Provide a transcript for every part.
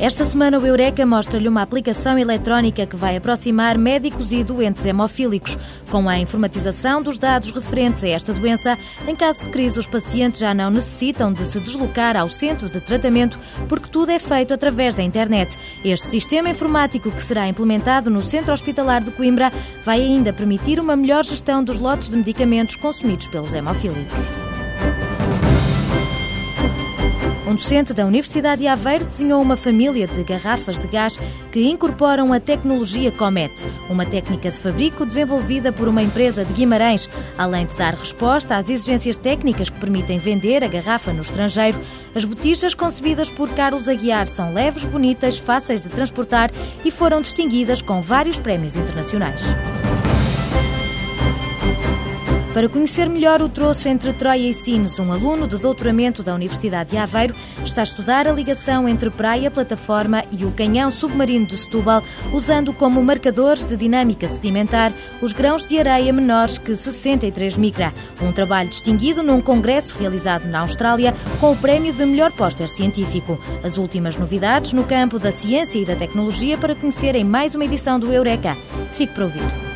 Esta semana o Eureka mostra-lhe uma aplicação eletrónica que vai aproximar médicos e doentes hemofílicos. Com a informatização dos dados referentes a esta doença, em caso de crise, os pacientes já não necessitam de se deslocar ao centro de tratamento, porque tudo é feito através da internet. Este sistema informático que será implementado no Centro Hospitalar de Coimbra vai ainda permitir uma melhor gestão dos lotes de medicamentos consumidos pelos hemofílicos. Docente da Universidade de Aveiro desenhou uma família de garrafas de gás que incorporam a tecnologia Comet, uma técnica de fabrico desenvolvida por uma empresa de Guimarães. Além de dar resposta às exigências técnicas que permitem vender a garrafa no estrangeiro, as botijas concebidas por Carlos Aguiar são leves, bonitas, fáceis de transportar e foram distinguidas com vários prémios internacionais. Para conhecer melhor o troço entre Troia e Sines, um aluno de doutoramento da Universidade de Aveiro está a estudar a ligação entre praia, plataforma e o canhão submarino de Setúbal, usando como marcadores de dinâmica sedimentar os grãos de areia menores que 63 micra. Um trabalho distinguido num congresso realizado na Austrália com o prémio de melhor póster científico. As últimas novidades no campo da ciência e da tecnologia para conhecerem mais uma edição do Eureka. Fique para ouvir.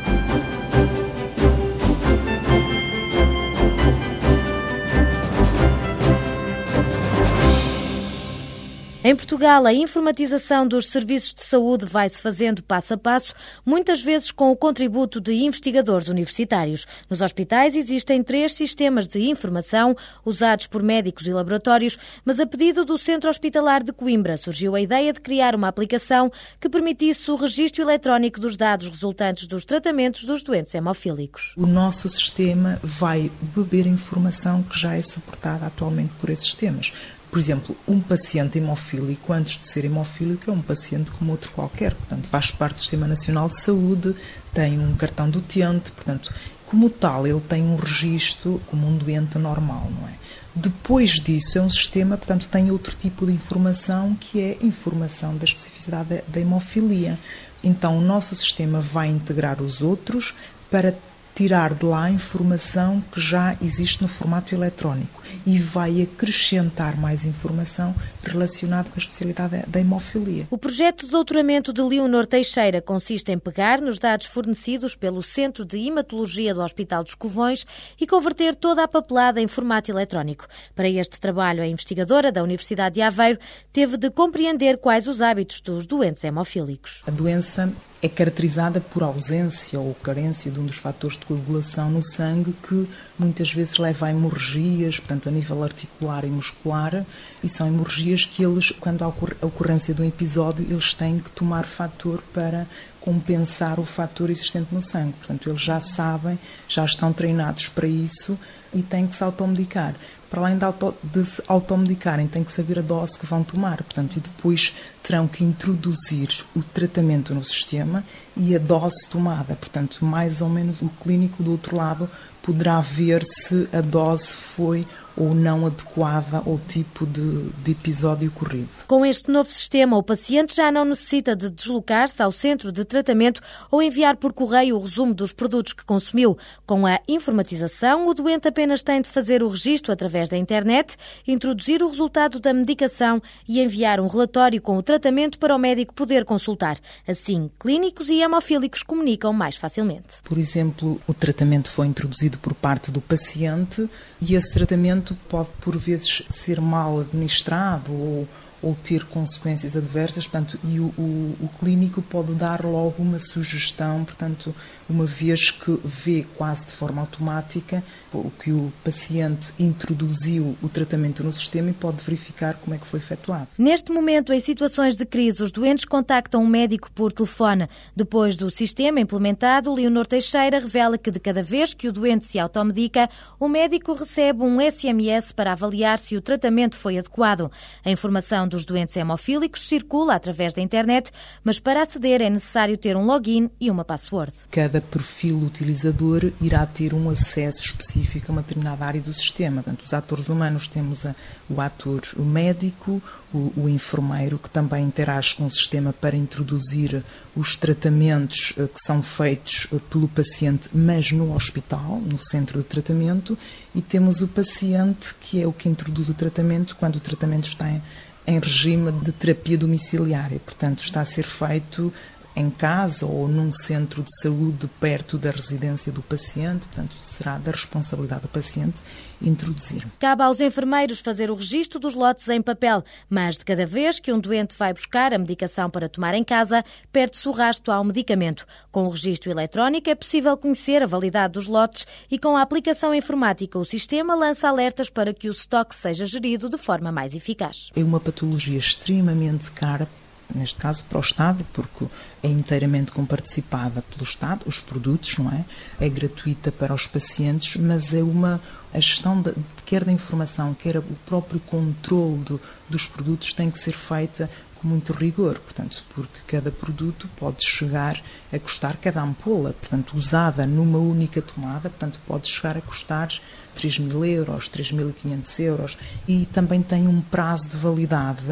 Em Portugal, a informatização dos serviços de saúde vai-se fazendo passo a passo, muitas vezes com o contributo de investigadores universitários. Nos hospitais existem três sistemas de informação usados por médicos e laboratórios, mas a pedido do Centro Hospitalar de Coimbra surgiu a ideia de criar uma aplicação que permitisse o registro eletrónico dos dados resultantes dos tratamentos dos doentes hemofílicos. O nosso sistema vai beber informação que já é suportada atualmente por esses sistemas. Por exemplo, um paciente hemofílico, antes de ser hemofílico, é um paciente como outro qualquer. Portanto, faz parte do Sistema Nacional de Saúde, tem um cartão do utente, portanto, como tal, ele tem um registro como um doente normal, não é? Depois disso, é um sistema, portanto, tem outro tipo de informação que é informação da especificidade da hemofilia. Então, o nosso sistema vai integrar os outros para tirar de lá informação que já existe no formato eletrónico e vai acrescentar mais informação relacionada com a especialidade da hemofilia. O projeto de doutoramento de Leonor Teixeira consiste em pegar nos dados fornecidos pelo Centro de Hematologia do Hospital dos Covões e converter toda a papelada em formato eletrónico. Para este trabalho, a investigadora da Universidade de Aveiro teve de compreender quais os hábitos dos doentes hemofílicos. A doença é caracterizada por ausência ou carência de um dos fatores de coagulação no sangue que muitas vezes leva a hemorragias, portanto, a nível articular e muscular, e são hemorragias que eles, quando há a ocorrência de um episódio, eles têm que tomar fator para compensar o fator existente no sangue. Portanto, eles já sabem, já estão treinados para isso e têm que se automedicar para além de, auto, de se automedicarem, têm que saber a dose que vão tomar. Portanto, e depois terão que introduzir o tratamento no sistema e a dose tomada. Portanto, mais ou menos o clínico do outro lado poderá ver se a dose foi ou não adequada ao tipo de, de, episódio ocorrido. Com este novo sistema, o paciente já não necessita de deslocar-se ao centro de tratamento ou enviar por correio o resumo dos produtos que consumiu. Com a informatização, o doente apenas tem de fazer o registro através da internet, introduzir o resultado da medicação e enviar um relatório com o tratamento para o médico poder consultar. Assim, clínicos e hemofílicos comunicam mais facilmente. Por exemplo, o tratamento foi introduzido por parte do paciente e esse tratamento pode, por vezes, ser mal administrado ou ou ter consequências adversas, portanto, e o, o, o, clínico pode dar logo uma sugestão, portanto, uma vez que vê quase de forma automática o que o paciente introduziu o tratamento no sistema e pode verificar como é que foi efetuado. Neste momento, em situações de crise, os doentes contactam um médico por telefone. Depois do sistema implementado, Leonor Teixeira revela que de cada vez que o doente se automedica, o médico recebe um SMS para avaliar se o tratamento foi adequado. A informação dos doentes hemofílicos circula através da internet, mas para aceder é necessário ter um login e uma password. Cada perfil utilizador irá ter um acesso específico a uma determinada área do sistema. Portanto, os atores humanos temos o ator o médico, o, o, enfermeiro, que também interage com o sistema para introduzir os tratamentos eh, que são feitos eh, pelo paciente, mas no hospital, no centro de tratamento, e temos o paciente, que é o que introduz o tratamento quando o tratamento está em, em regime de terapia domiciliária. Portanto, está a ser feito em casa ou num centro de saúde perto da residência do paciente, portanto, será da responsabilidade do paciente introduzir. Cabe aos enfermeiros fazer o registro dos lotes em papel, mas de cada vez que um doente vai buscar a medicação para tomar em casa, perde-se o rasto ao medicamento. Com o registro eletrónico é possível conhecer a validade dos lotes e com a aplicação informática o sistema lança alertas para que o estoque seja gerido de forma mais eficaz. É uma patologia extremamente cara neste caso para o Estado, porque é inteiramente comparticipada pelo Estado, os produtos, não é? É gratuita para os pacientes, mas é uma a gestão de, quer da informação, quer o próprio controle do, dos produtos tem que ser feita com muito rigor, portanto, porque cada produto pode chegar a custar, cada ampola, portanto, usada numa única tomada, portanto, pode chegar a custar 3 mil euros, 3.500 euros e também tem um prazo de validade.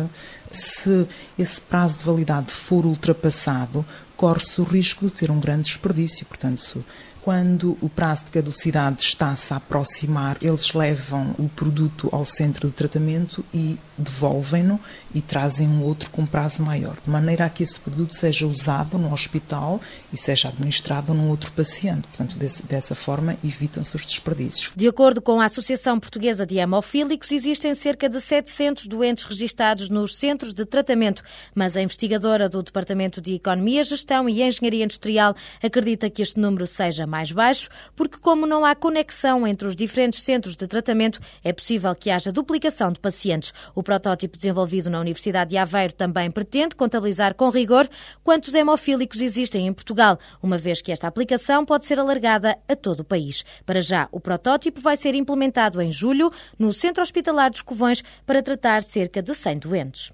Se esse prazo de validade for ultrapassado, corre-se o risco de ter um grande desperdício, portanto, quando o prazo de caducidade está-se a aproximar, eles levam o produto ao centro de tratamento e devolvem-no e trazem um outro com prazo maior, de maneira a que esse produto seja usado no hospital e seja administrado num outro paciente. Portanto, desse, dessa forma, evitam-se os desperdícios. De acordo com a Associação Portuguesa de Hemofílicos, existem cerca de 700 doentes registados nos centros de tratamento, mas a investigadora do Departamento de Economia, Gestão e Engenharia Industrial acredita que este número seja mais baixo, porque, como não há conexão entre os diferentes centros de tratamento, é possível que haja duplicação de pacientes. O protótipo desenvolvido na Universidade de Aveiro também pretende contabilizar com rigor quantos hemofílicos existem em Portugal, uma vez que esta aplicação pode ser alargada a todo o país. Para já, o protótipo vai ser implementado em julho no Centro Hospitalar dos Covões para tratar cerca de 100 doentes.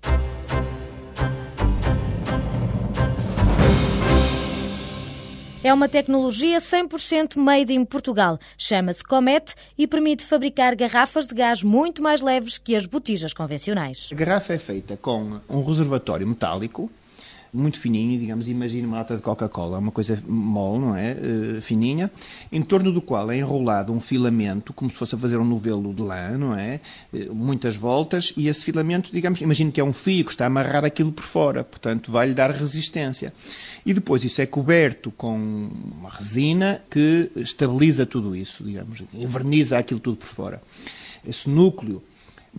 É uma tecnologia 100% made in Portugal. Chama-se Comet e permite fabricar garrafas de gás muito mais leves que as botijas convencionais. A garrafa é feita com um reservatório metálico muito fininho, digamos, imagine uma lata de Coca-Cola, uma coisa mole, não é? Uh, fininha, em torno do qual é enrolado um filamento, como se fosse a fazer um novelo de lã, não é? Uh, muitas voltas, e esse filamento, digamos, imagine que é um fio que está a amarrar aquilo por fora, portanto, vai-lhe dar resistência. E depois isso é coberto com uma resina que estabiliza tudo isso, digamos, enverniza aquilo tudo por fora. Esse núcleo,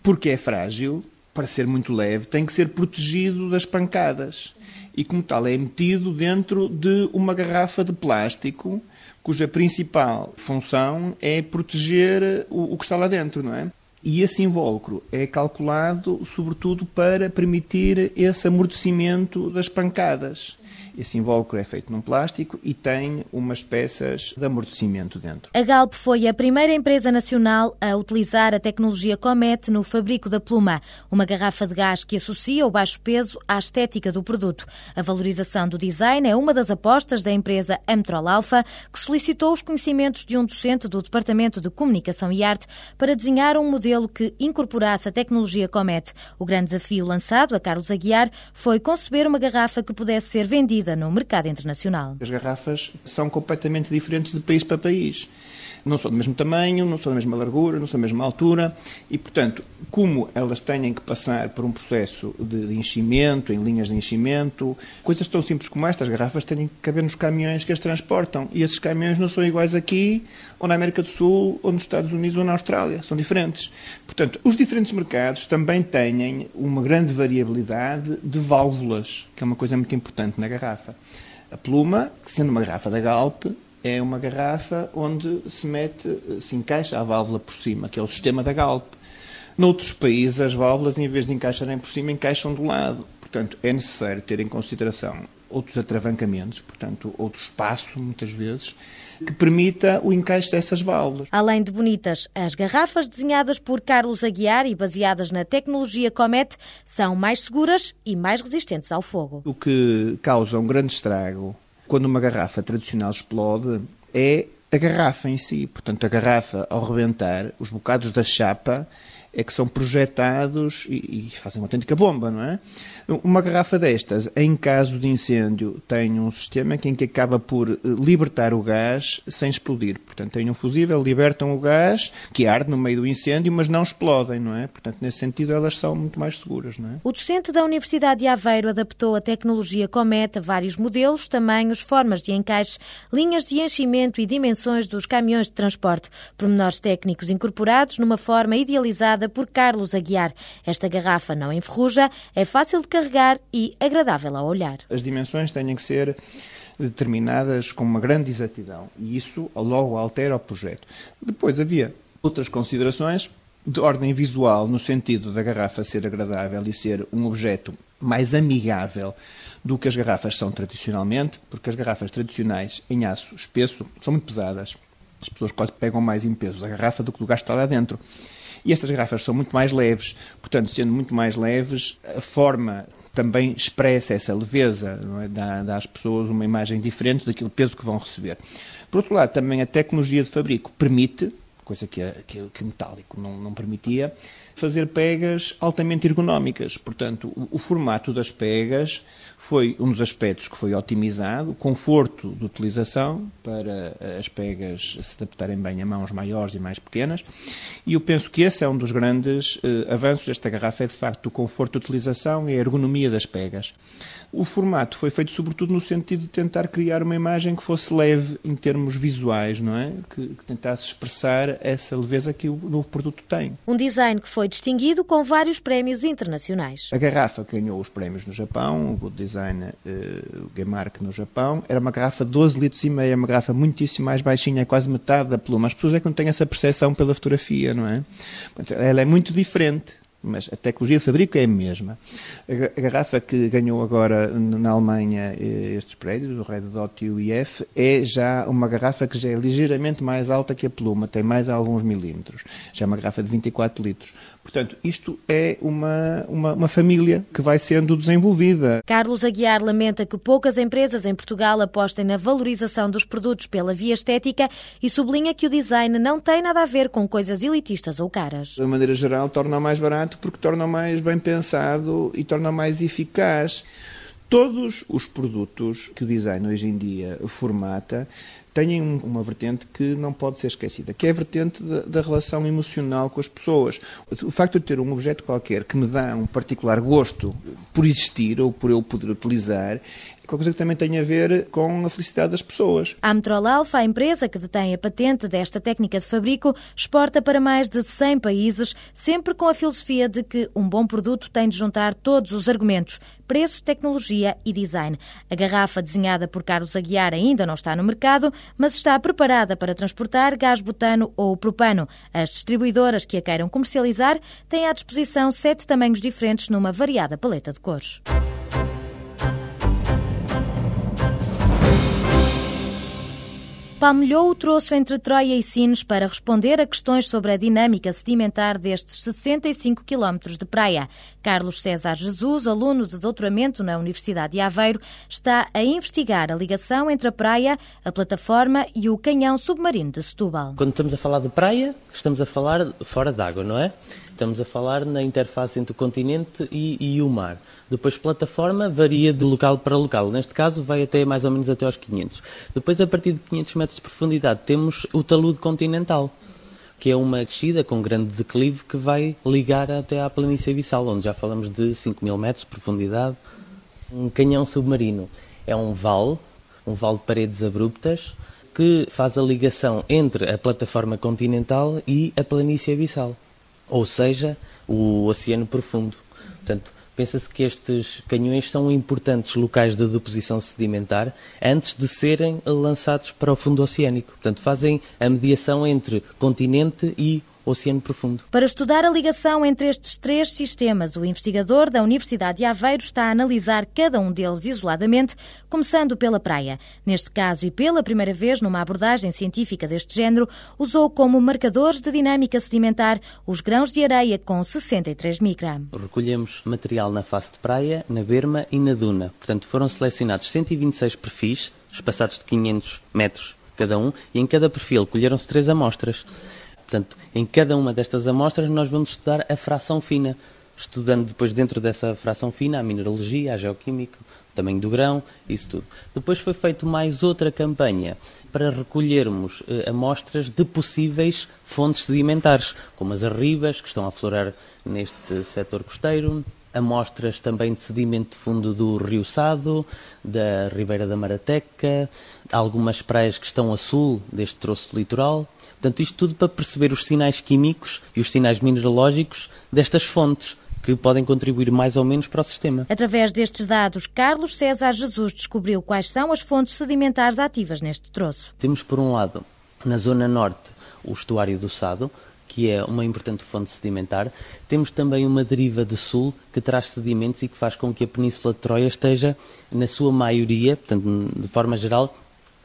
porque é frágil, para ser muito leve, tem que ser protegido das pancadas e, como tal, é metido dentro de uma garrafa de plástico cuja principal função é proteger o, o que está lá dentro, não é? E esse invólucro é calculado, sobretudo, para permitir esse amortecimento das pancadas. Esse invólucro é feito num plástico e tem umas peças de amortecimento dentro. A Galp foi a primeira empresa nacional a utilizar a tecnologia Comet no fabrico da pluma, uma garrafa de gás que associa o baixo peso à estética do produto. A valorização do design é uma das apostas da empresa Amtrol Alpha, que solicitou os conhecimentos de um docente do Departamento de Comunicação e Arte para desenhar um modelo que incorporasse a tecnologia Comet. O grande desafio lançado a Carlos Aguiar foi conceber uma garrafa que pudesse ser vendida no mercado internacional. As garrafas são completamente diferentes de país para país. Não são do mesmo tamanho, não são da mesma largura, não são da mesma altura e, portanto, como elas têm que passar por um processo de, enchimento, em linhas de enchimento, coisas tão simples como estas, garrafas têm que caber nos caminhões que as transportam e esses caminhões não são iguais aqui, ou na América do Sul, ou nos Estados Unidos, ou na Austrália, são diferentes. Portanto, os diferentes mercados também têm uma grande variabilidade de válvulas, que é uma coisa muito importante na garrafa. A pluma, sendo uma garrafa da Galp, é uma garrafa onde se mete, se encaixa a válvula por cima, que é o sistema da Galp. Noutros países, as válvulas, em vez de encaixarem por cima, encaixam do lado. Portanto, é necessário ter em consideração outros atravancamentos, portanto, outro espaço, muitas vezes, que permita o encaixe dessas válvulas. Além de bonitas, as garrafas desenhadas por Carlos Aguiar e baseadas na tecnologia Comet são mais seguras e mais resistentes ao fogo. O que causa um grande estrago quando uma garrafa tradicional explode é a garrafa em si. Portanto, a garrafa, ao rebentar, os bocados da chapa é que são projetados e, e, fazem uma autêntica bomba, não é? Uma garrafa destas, em caso de incêndio, tem um sistema em que acaba por eh, libertar o gás sem explodir. Portanto, tem um fusível, libertam o gás, que arde no meio do incêndio, mas não explodem, não é? Portanto, nesse sentido, elas são muito mais seguras, não é? O docente da Universidade de Aveiro adaptou a tecnologia Cometa a vários modelos, tamanhos, formas de encaixe, linhas de enchimento e dimensões dos caminhões de transporte, pormenores técnicos incorporados numa forma idealizada por Carlos Aguiar. Esta garrafa não enferruja, é fácil de carregar e agradável ao olhar. As dimensões têm que ser determinadas com uma grande exatidão e isso logo altera o projeto. Depois havia outras considerações de ordem visual, no sentido da garrafa ser agradável e ser um objeto mais amigável do que as garrafas são tradicionalmente, porque as garrafas tradicionais em aço espesso são muito pesadas. As pessoas quase pegam mais em peso da garrafa do que do gás que está lá dentro. E estas garrafas são muito mais leves, portanto, sendo muito mais leves, a forma também expressa essa leveza, é? dá, dá às pessoas uma imagem diferente daquele peso que vão receber. Por outro lado, também a tecnologia de fabrico permite, coisa que, que, que metálico não, não permitia, fazer pegas altamente ergonómicas. Portanto, o, o, formato das pegas foi um dos aspectos que foi otimizado, o conforto de utilização para as pegas se adaptarem bem a mãos maiores e mais pequenas, e eu penso que esse é um dos grandes eh, avanços desta garrafa, é de facto o conforto de utilização e a ergonomia das pegas. O formato foi feito sobretudo no sentido de tentar criar uma imagem que fosse leve em termos visuais, não é? Que, que tentasse expressar essa leveza que o novo produto tem. Um design que foi distinguido com vários prémios internacionais. A garrafa que ganhou os prémios no Japão, o Good Design uh, o Gemark no Japão, era uma garrafa de 12 litros e meio, uma garrafa muitíssimo mais baixinha, quase metade da pluma. As pessoas é que não têm essa percepção pela fotografia, não é? Ela é muito diferente mas a tecnologia de fabrico é a mesma. A garrafa que ganhou agora na Alemanha eh, estes prédios, o Red Dot e o IF, é já uma garrafa que já é ligeiramente mais alta que a pluma, tem mais alguns milímetros. Já é uma garrafa de 24 litros. Portanto, isto é uma, uma, uma, família que vai sendo desenvolvida. Carlos Aguiar lamenta que poucas empresas em Portugal apostem na valorização dos produtos pela via estética e sublinha que o design não tem nada a ver com coisas elitistas ou caras. De maneira geral, torna mais barato porque torna mais bem pensado e torna mais eficaz. Todos os produtos que o design hoje em dia formata têm uma vertente que não pode ser esquecida, que é a vertente da, da, relação emocional com as pessoas. O facto de ter um objeto qualquer que me dá um particular gosto por existir ou por eu poder utilizar qualquer coisa que também tem a ver com a felicidade das pessoas. A Metrol Alfa, a empresa que detém a patente desta técnica de fabrico, exporta para mais de 100 países, sempre com a filosofia de que um bom produto tem de juntar todos os argumentos: preço, tecnologia e design. A garrafa desenhada por Carlos Aguiar ainda não está no mercado, mas está preparada para transportar gás butano ou propano. As distribuidoras que a queiram comercializar têm à disposição sete tamanhos diferentes numa variada paleta de cores. Palmilhou o troço entre Troia e Sines para responder a questões sobre a dinâmica sedimentar destes 65 quilómetros de praia. Carlos César Jesus, aluno de doutoramento na Universidade de Aveiro, está a investigar a ligação entre a praia, a plataforma e o canhão submarino de Setúbal. Quando estamos a falar de praia, estamos a falar fora d'água, não é? Estamos a falar na interface entre o continente e, e, o mar. Depois, plataforma varia de local para local. Neste caso, vai até mais ou menos até aos 500. Depois, a partir de 500 metros de profundidade, temos o talude continental, que é uma descida com grande declive que vai ligar até à planície abissal, onde já falamos de 5 mil metros de profundidade. Um canhão submarino é um vale, um vale de paredes abruptas, que faz a ligação entre a plataforma continental e a planície abissal ou seja, o oceano profundo. Portanto, pensa-se que estes canhões são importantes locais de deposição sedimentar antes de serem lançados para o fundo oceânico. Portanto, fazem a mediação entre continente e oceano profundo. Para estudar a ligação entre estes três sistemas, o investigador da Universidade de Aveiro está a analisar cada um deles isoladamente, começando pela praia. Neste caso, e pela primeira vez numa abordagem científica deste género, usou como marcadores de dinâmica sedimentar os grãos de areia com 63 micra. Recolhemos material na face de praia, na berma e na duna. Portanto, foram selecionados 126 perfis, espaçados de 500 metros cada um, e em cada perfil colheram-se três amostras. Portanto, em cada uma destas amostras nós vamos estudar a fração fina, estudando depois dentro dessa fração fina a mineralogia, a geoquímica, o tamanho do grão, isso tudo. Depois foi feita mais outra campanha para recolhermos eh, amostras de possíveis fontes sedimentares, como as arribas, que estão a florar neste setor costeiro, amostras também de sedimento de fundo do Rio Sado, da Ribeira da Marateca, algumas praias que estão a sul deste troço litoral. Portanto, isto tudo para perceber os sinais químicos e os sinais mineralógicos destas fontes que podem contribuir mais ou menos para o sistema. Através destes dados, Carlos César Jesus descobriu quais são as fontes sedimentares ativas neste troço. Temos, por um lado, na zona norte, o estuário do Sado, que é uma importante fonte sedimentar. Temos também uma deriva de sul que traz sedimentos e que faz com que a Península de Troia esteja, na sua maioria, portanto, de forma geral,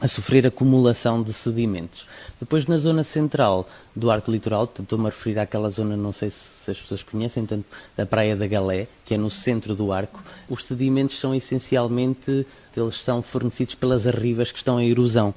a sofrer acumulação de sedimentos. Depois, na zona central do arco litoral, estou-me a referir àquela zona, não sei se as pessoas conhecem, tanto da Praia da Galé, que é no centro do arco, os sedimentos são essencialmente, eles são fornecidos pelas arribas que estão em erosão.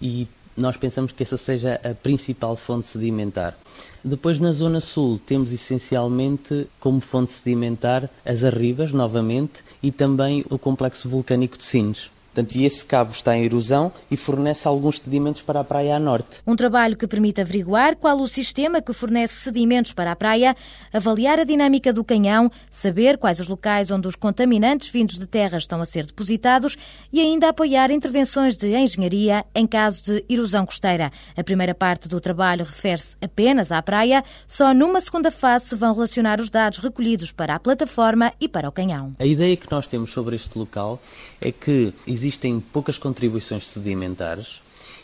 E nós pensamos que essa seja a principal fonte sedimentar. Depois, na zona sul, temos essencialmente como fonte sedimentar as arribas, novamente, e também o complexo vulcânico de Sines. Portanto, esse cabo está em erosão e fornece alguns sedimentos para a praia a norte. Um trabalho que permite averiguar qual o sistema que fornece sedimentos para a praia, avaliar a dinâmica do canhão, saber quais os locais onde os contaminantes vindos de terra estão a ser depositados e ainda apoiar intervenções de engenharia em caso de erosão costeira. A primeira parte do trabalho refere-se apenas à praia, só numa segunda fase se vão relacionar os dados recolhidos para a plataforma e para o canhão. A ideia que nós temos sobre este local é que existem poucas contribuições sedimentares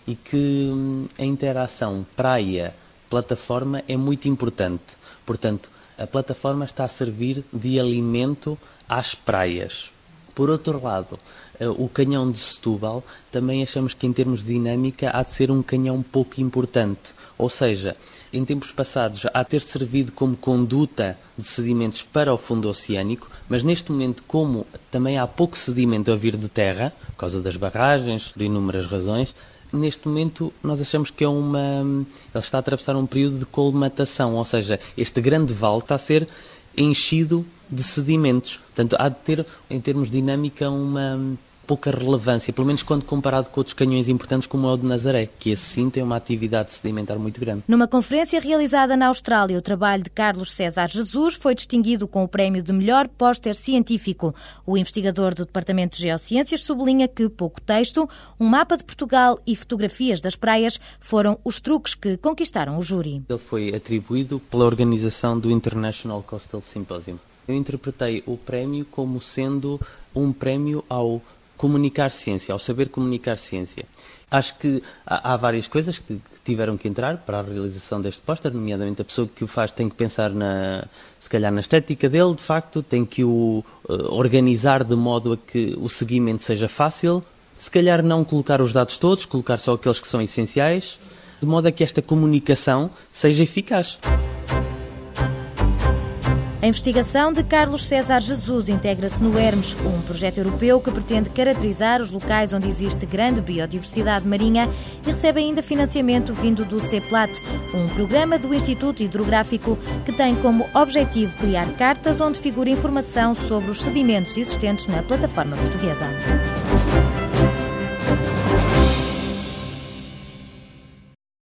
e que hum, a interação praia-plataforma é muito importante. Portanto, a plataforma está a servir de alimento às praias. Por outro lado, eh, o canhão de Setúbal também achamos que, em termos de dinâmica, há de ser um canhão pouco importante. Ou seja, em tempos passados a ter servido como conduta de sedimentos para o fundo oceânico, mas neste momento, como também há pouco sedimento a vir de terra, por causa das barragens, por inúmeras razões, neste momento nós achamos que é uma. Ele está a atravessar um período de colmatação, ou seja, este grande vale está a ser enchido de sedimentos. Portanto, há de ter, em termos de dinâmica, uma pouca relevância, pelo menos quando comparado com outros canhões importantes como é o de Nazaré, que esse sim tem uma atividade sedimentar muito grande. Numa conferência realizada na Austrália, o trabalho de Carlos César Jesus foi distinguido com o prémio de melhor póster científico. O investigador do Departamento de Geociências sublinha que pouco texto, um mapa de Portugal e fotografias das praias foram os truques que conquistaram o júri. Ele foi atribuído pela organização do International Coastal Symposium. Eu interpretei o prémio como sendo um prémio ao comunicar ciência, ao saber comunicar ciência. Acho que há, várias coisas que, tiveram que entrar para a realização deste póster, nomeadamente a pessoa que o faz tem que pensar na, se calhar na estética dele, de facto, tem que o uh, organizar de modo a que o seguimento seja fácil, se calhar não colocar os dados todos, colocar só aqueles que são essenciais, de modo a que esta comunicação seja eficaz. A investigação de Carlos César Jesus integra-se no Hermes, um projeto europeu que pretende caracterizar os locais onde existe grande biodiversidade marinha e recebe ainda financiamento vindo do CEPLAT, um programa do Instituto Hidrográfico que tem como objetivo criar cartas onde figura informação sobre os sedimentos existentes na plataforma portuguesa.